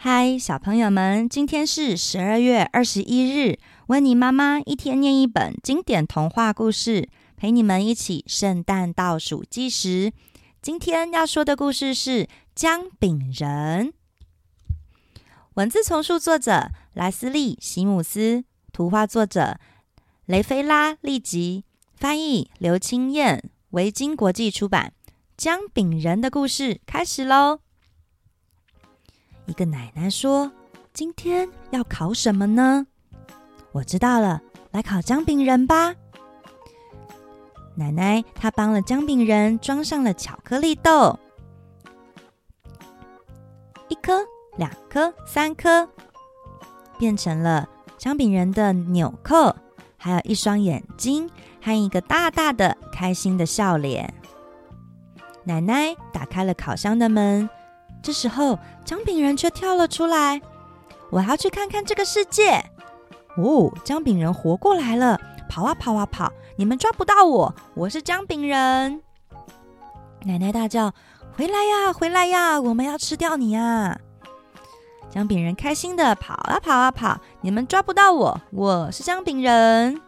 嗨，小朋友们，今天是十二月二十一日。温妮妈妈一天念一本经典童话故事，陪你们一起圣诞倒数计时。今天要说的故事是《姜饼人》。文字重述作者莱斯利·席姆斯，图画作者雷菲拉·利吉，翻译刘清燕，维京国际出版。《姜饼人》的故事开始喽。一个奶奶说：“今天要烤什么呢？”我知道了，来烤姜饼人吧。奶奶她帮了姜饼人装上了巧克力豆，一颗、两颗、三颗，变成了姜饼人的纽扣，还有一双眼睛和一个大大的开心的笑脸。奶奶打开了烤箱的门。这时候，姜饼人却跳了出来。我要去看看这个世界。哦，姜饼人活过来了，跑啊跑啊跑！你们抓不到我，我是姜饼人。奶奶大叫：“回来呀，回来呀！我们要吃掉你啊！”姜饼人开心地跑啊跑啊跑，你们抓不到我，我是姜饼人。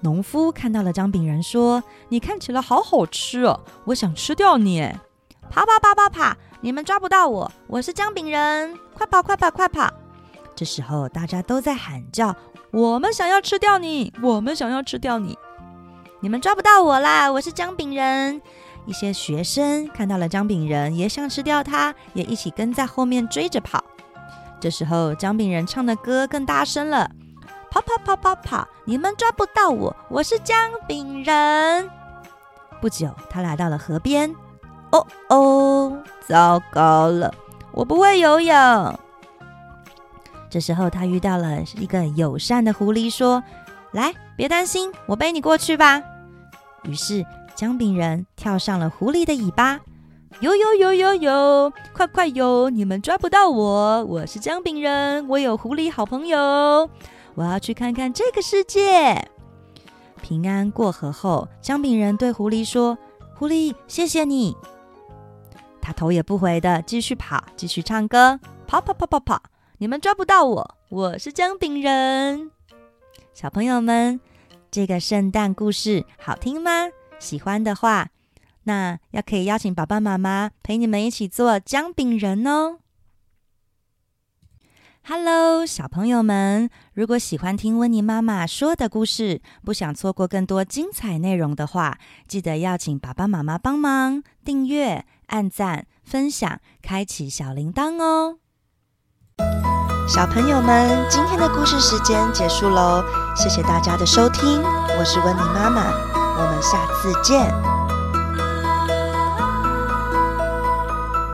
农夫看到了姜饼人，说：“你看起来好好吃哦，我想吃掉你。”跑跑跑跑跑！你们抓不到我，我是姜饼人，快跑快跑快跑！这时候大家都在喊叫：“我们想要吃掉你，我们想要吃掉你！”你们抓不到我啦，我是姜饼人。一些学生看到了姜饼人，也想吃掉他，也一起跟在后面追着跑。这时候姜饼人唱的歌更大声了：“跑跑跑跑跑！你们抓不到我，我是姜饼人。”不久，他来到了河边。哦哦，糟糕了，我不会游泳。这时候，他遇到了一个友善的狐狸，说：“来，别担心，我背你过去吧。”于是，姜饼人跳上了狐狸的尾巴，游游游游游，快快游！你们抓不到我，我是姜饼人，我有狐狸好朋友，我要去看看这个世界。平安过河后，姜饼人对狐狸说：“狐狸，谢谢你。”他头也不回的继续跑，继续唱歌，跑跑跑跑跑！你们抓不到我，我是姜饼人。小朋友们，这个圣诞故事好听吗？喜欢的话，那要可以邀请爸爸妈妈陪你们一起做姜饼人哦。Hello，小朋友们，如果喜欢听温妮妈妈说的故事，不想错过更多精彩内容的话，记得要请爸爸妈妈帮忙订阅、按赞、分享、开启小铃铛哦。小朋友们，今天的故事时间结束喽，谢谢大家的收听，我是温妮妈妈，我们下次见。